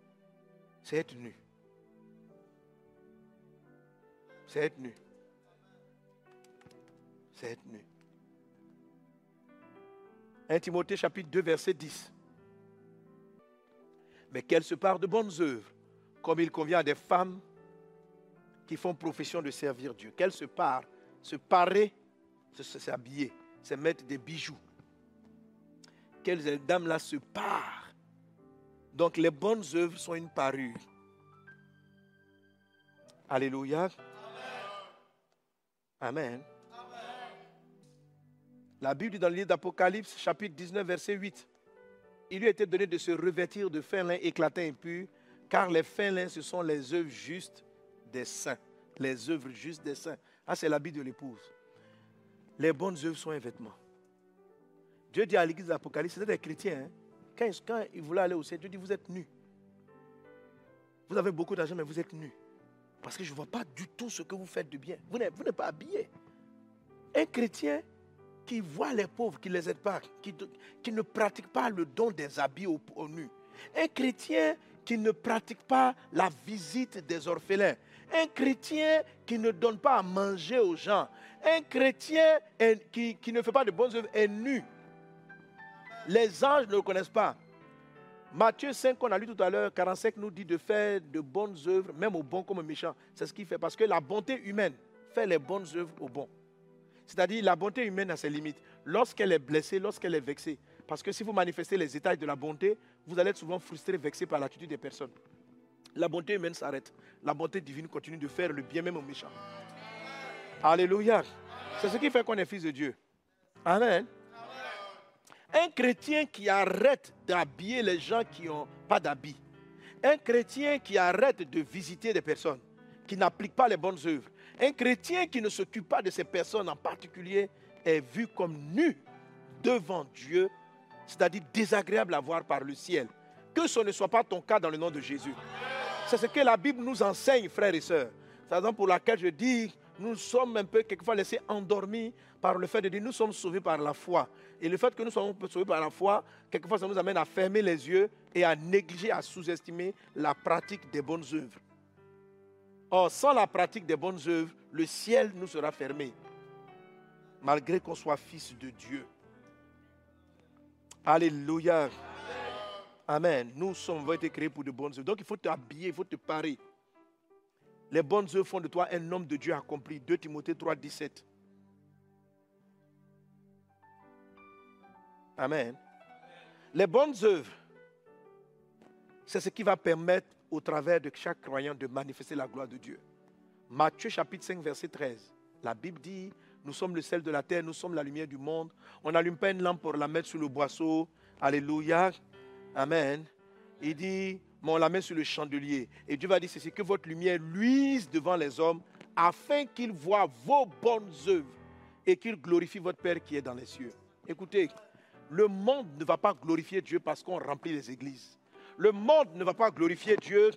S1: c'est être nu. C'est être nu. C'est être nu. 1 Timothée chapitre 2 verset 10 mais qu'elle se parle de bonnes œuvres, comme il convient à des femmes qui font profession de servir Dieu. Qu'elle se parle, se parer, c'est s'habiller, c'est mettre des bijoux. Quelles dames-là se parent. Donc les bonnes œuvres sont une parure. Alléluia. Amen. La Bible dit dans le livre d'Apocalypse, chapitre 19, verset 8 il lui a été donné de se revêtir de fin lin éclatant et pur, car les fins lins, ce sont les œuvres justes des saints. Les œuvres justes des saints. Ah, c'est l'habit de l'épouse. Les bonnes œuvres sont un vêtement. Dieu dit à l'église d'Apocalypse, c'était des chrétiens. Hein. Quand, quand ils voulaient aller au ciel, Dieu dit, vous êtes nus. Vous avez beaucoup d'argent, mais vous êtes nus. Parce que je ne vois pas du tout ce que vous faites de bien. Vous n'êtes pas habillés. Un chrétien qui voit les pauvres, qui ne les aide pas, qui, ne pratique pas le don des habits au, nu. Un chrétien qui ne pratique pas la visite des orphelins. Un chrétien qui ne donne pas à manger aux gens. Un chrétien qui, qui ne fait pas de bonnes œuvres est nu. Les anges ne le connaissent pas. Matthieu 5, qu'on a lu tout à l'heure, 45 nous dit de faire de bonnes œuvres, même aux bons comme aux méchants. C'est ce qu'il fait. Parce que la bonté humaine fait les bonnes œuvres aux bons. C'est-à-dire la bonté humaine a ses limites. Lorsqu'elle est blessée, lorsqu'elle est vexée. Parce que si vous manifestez les états de la bonté, vous allez être souvent frustré, vexé par l'attitude des personnes. La bonté humaine s'arrête. La bonté divine continue de faire le bien même aux méchants. Alléluia. C'est ce qui fait qu'on est fils de Dieu. Amen. Un chrétien qui arrête d'habiller les gens qui n'ont pas d'habit. Un chrétien qui arrête de visiter des personnes, qui n'applique pas les bonnes œuvres. Un chrétien qui ne s'occupe pas de ces personnes en particulier est vu comme nu devant Dieu, c'est-à-dire désagréable à voir par le ciel. Que ce ne soit pas ton cas dans le nom de Jésus. C'est ce que la Bible nous enseigne, frères et sœurs. C'est la raison pour laquelle je dis, nous sommes un peu quelquefois laissés endormis par le fait de dire nous sommes sauvés par la foi. Et le fait que nous soyons sauvés par la foi, quelquefois ça nous amène à fermer les yeux et à négliger, à sous-estimer la pratique des bonnes œuvres. Or, sans la pratique des bonnes œuvres, le ciel nous sera fermé, malgré qu'on soit fils de Dieu. Alléluia. Amen. Nous sommes été créés pour de bonnes œuvres. Donc il faut t'habiller, il faut te parer. Les bonnes œuvres font de toi un homme de Dieu accompli. 2 Timothée 3, 17. Amen. Les bonnes œuvres, c'est ce qui va permettre au travers de chaque croyant de manifester la gloire de Dieu. Matthieu chapitre 5, verset 13. La Bible dit, nous sommes le sel de la terre, nous sommes la lumière du monde. On n'allume pas une lampe pour la mettre sur le boisseau. Alléluia. Amen. Il dit, mais on la met sur le chandelier. Et Dieu va dire c'est que votre lumière luise devant les hommes afin qu'ils voient vos bonnes œuvres et qu'ils glorifient votre Père qui est dans les cieux. Écoutez, le monde ne va pas glorifier Dieu parce qu'on remplit les églises. Le monde ne va pas glorifier Dieu.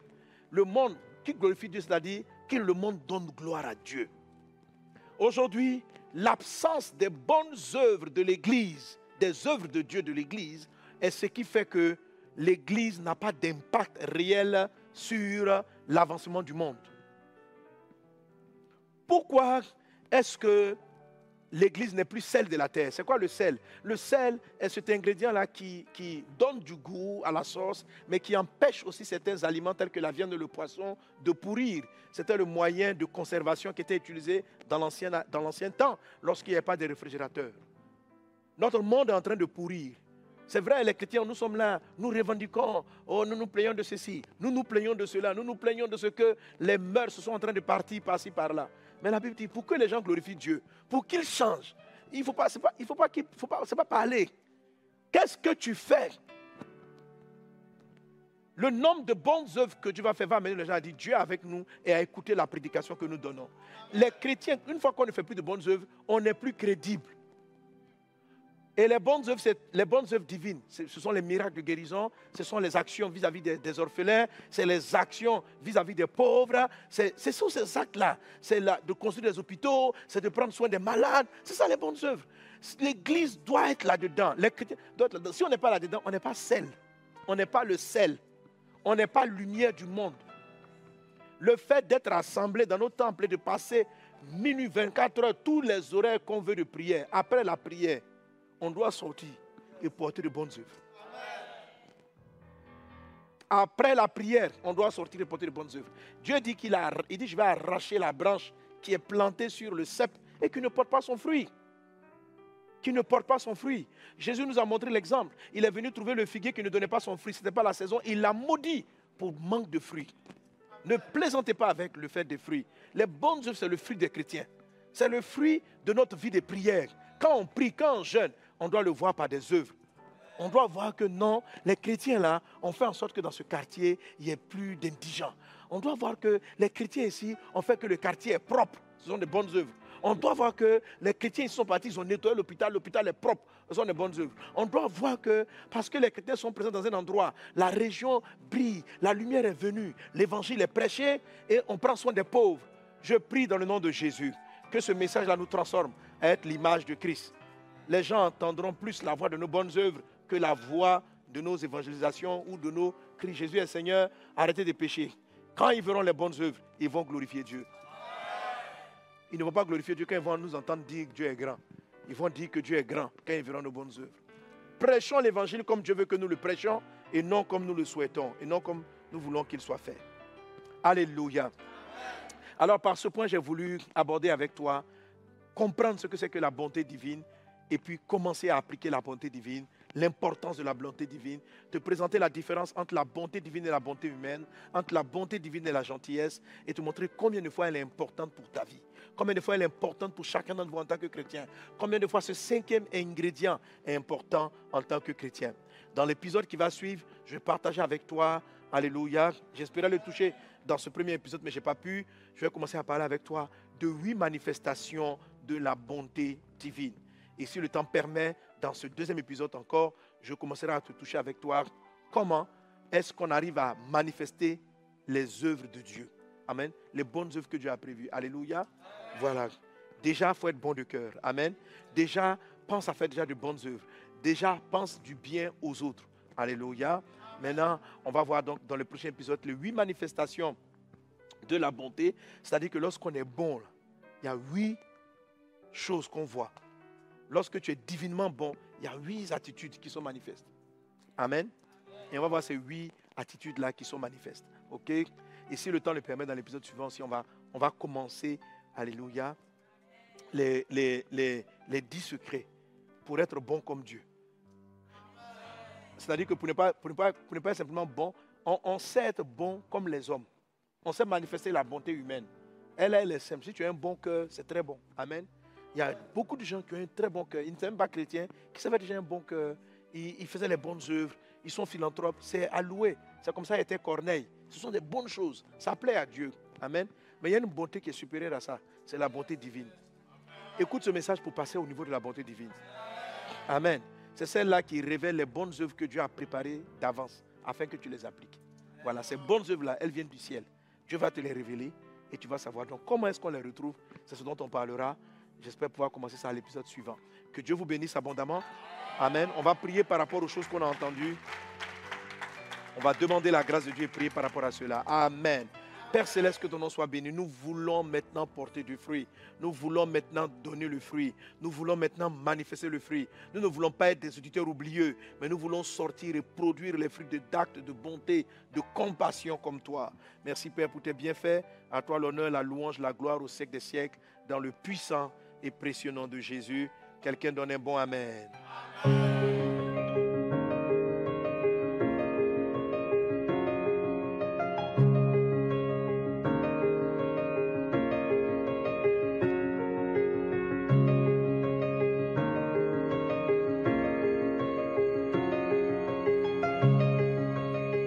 S1: Le monde qui glorifie Dieu, c'est-à-dire que le monde donne gloire à Dieu. Aujourd'hui, l'absence des bonnes œuvres de l'Église, des œuvres de Dieu de l'Église, est ce qui fait que l'Église n'a pas d'impact réel sur l'avancement du monde. Pourquoi est-ce que l'église n'est plus celle de la terre. C'est quoi le sel? Le sel est cet ingrédient-là qui, donne du goût à la sauce, mais qui empêche aussi certains aliments tels que la viande et le poisson de pourrir. C'était le moyen de conservation qui était utilisé dans l'ancien, dans l'ancien temps, lorsqu'il n'y avait pas de réfrigérateur. Notre monde est en train de pourrir. C'est vrai, les chrétiens, nous sommes là, nous revendiquons, oh, nous nous plaignons de ceci, nous nous plaignons de cela, nous nous plaignons de ce que les mœurs sont en train de partir par-ci, par-là. Mais la Bible dit, pour que les gens glorifient Dieu, pour qu'ils changent, il ne faut pas, il faut pas, faut pas, pas parler. Qu'est-ce que tu fais? Le nombre de bonnes œuvres que Dieu va faire va amener les gens à dire Dieu est avec nous et à écouter la prédication que nous donnons. Les chrétiens, une fois qu'on ne fait plus de bonnes œuvres, on n'est plus crédible. Et les bonnes œuvres, les bonnes œuvres divines, ce sont les miracles de guérison, ce sont les actions vis-à-vis des, orphelins, c'est les actions vis-à-vis des pauvres, ce sont ces actes-là. C'est de construire des hôpitaux, c'est de prendre soin des malades, c'est ça les bonnes œuvres. L'Église doit être là-dedans. Si on n'est pas là-dedans, on n'est pas sel. On n'est pas le sel. On n'est pas lumière du monde. Le fait d'être assemblé dans nos temples et de passer minuit 24 heures, tous les horaires qu'on veut de prière, après la prière, on doit sortir et porter de bonnes œuvres. Après la prière, on doit sortir et porter de bonnes œuvres. Dieu dit qu'il a, il dit, je vais arracher la branche qui est plantée sur le cep et qui ne porte pas son fruit. Qui ne porte pas son fruit. Jésus nous a montré l'exemple. Il est venu trouver le figuier qui ne donnait pas son fruit. Ce n'était pas la saison. Il l'a maudit pour manque de fruits. Ne plaisantez pas avec le fait des fruits. Les bonnes œuvres, c'est le fruit des chrétiens. C'est le fruit de notre vie de prière. Quand on prie, quand on jeûne, on doit le voir par des œuvres. On doit voir que non, les chrétiens là, ont fait en sorte que dans ce quartier, il n'y ait plus d'indigents. On doit voir que les chrétiens ici ont fait que le quartier est propre. Ce sont des bonnes œuvres. On doit voir que les chrétiens ils sont partis, ils ont nettoyé l'hôpital, l'hôpital est propre. Ce sont des bonnes œuvres. On doit voir que, parce que les chrétiens sont présents dans un endroit, la région brille, la lumière est venue, l'évangile est prêché et on prend soin des pauvres. Je prie dans le nom de Jésus que ce message-là nous transforme à être l'image de Christ les gens entendront plus la voix de nos bonnes œuvres que la voix de nos évangélisations ou de nos cris Jésus est Seigneur, arrêtez de pécher. Quand ils verront les bonnes œuvres, ils vont glorifier Dieu. Ils ne vont pas glorifier Dieu quand ils vont nous entendre dire que Dieu est grand. Ils vont dire que Dieu est grand quand ils verront nos bonnes œuvres. Prêchons l'évangile comme Dieu veut que nous le prêchions et non comme nous le souhaitons et non comme nous voulons qu'il soit fait. Alléluia. Alors par ce point, j'ai voulu aborder avec toi, comprendre ce que c'est que la bonté divine et puis commencer à appliquer la bonté divine, l'importance de la bonté divine, te présenter la différence entre la bonté divine et la bonté humaine, entre la bonté divine et la gentillesse, et te montrer combien de fois elle est importante pour ta vie, combien de fois elle est importante pour chacun d'entre vous en tant que chrétien, combien de fois ce cinquième ingrédient est important en tant que chrétien. Dans l'épisode qui va suivre, je vais partager avec toi, alléluia, j'espérais le toucher dans ce premier épisode, mais je n'ai pas pu, je vais commencer à parler avec toi de huit manifestations de la bonté divine. Et si le temps permet, dans ce deuxième épisode encore, je commencerai à te toucher avec toi. Comment est-ce qu'on arrive à manifester les œuvres de Dieu? Amen. Les bonnes œuvres que Dieu a prévues. Alléluia. Voilà. Déjà, il faut être bon de cœur. Amen. Déjà, pense à faire déjà de bonnes œuvres. Déjà, pense du bien aux autres. Alléluia. Maintenant, on va voir donc dans le prochain épisode les huit manifestations de la bonté. C'est-à-dire que lorsqu'on est bon, il y a huit choses qu'on voit. Lorsque tu es divinement bon, il y a huit attitudes qui sont manifestes. Amen. Et on va voir ces huit attitudes-là qui sont manifestes. OK? Et si le temps le permet, dans l'épisode suivant aussi, on va, on va commencer, alléluia, les, les, les, les dix secrets pour être bon comme Dieu. C'est-à-dire que pour ne, pas, pour, ne pas, pour ne pas être simplement bon, on, on, sait être bon comme les hommes. On sait manifester la bonté humaine. Elle, elle est simple. Si tu as un bon cœur, c'est très bon. Amen. Il y a beaucoup de gens qui ont un très bon cœur. Ils ne sont même pas chrétiens, qui savaient déjà un bon cœur. Ils, ils, faisaient les bonnes œuvres. Ils sont philanthropes. C'est alloué. C'est comme ça était Corneille. Ce sont des bonnes choses. Ça plaît à Dieu. Amen. Mais il y a une bonté qui est supérieure à ça. C'est la bonté divine. Écoute ce message pour passer au niveau de la bonté divine. Amen. C'est celle-là qui révèle les bonnes œuvres que Dieu a préparées d'avance afin que tu les appliques. Voilà, ces bonnes œuvres-là, elles viennent du ciel. Dieu va te les révéler et tu vas savoir. Donc, comment est-ce qu'on les retrouve C'est ce dont on parlera. J'espère pouvoir commencer ça à l'épisode suivant. Que Dieu vous bénisse abondamment. Amen. On va prier par rapport aux choses qu'on a entendues. On va demander la grâce de Dieu et prier par rapport à cela. Amen. Père céleste, que ton nom soit béni. Nous voulons maintenant porter du fruit. Nous voulons maintenant donner le fruit. Nous voulons maintenant manifester le fruit. Nous ne voulons pas être des auditeurs oublieux, mais nous voulons sortir et produire les fruits d'actes de bonté, de compassion comme toi. Merci Père pour tes bienfaits. À toi l'honneur, la louange, la gloire au siècle des siècles, dans le puissant et nom de Jésus. Quelqu'un donne un bon amen.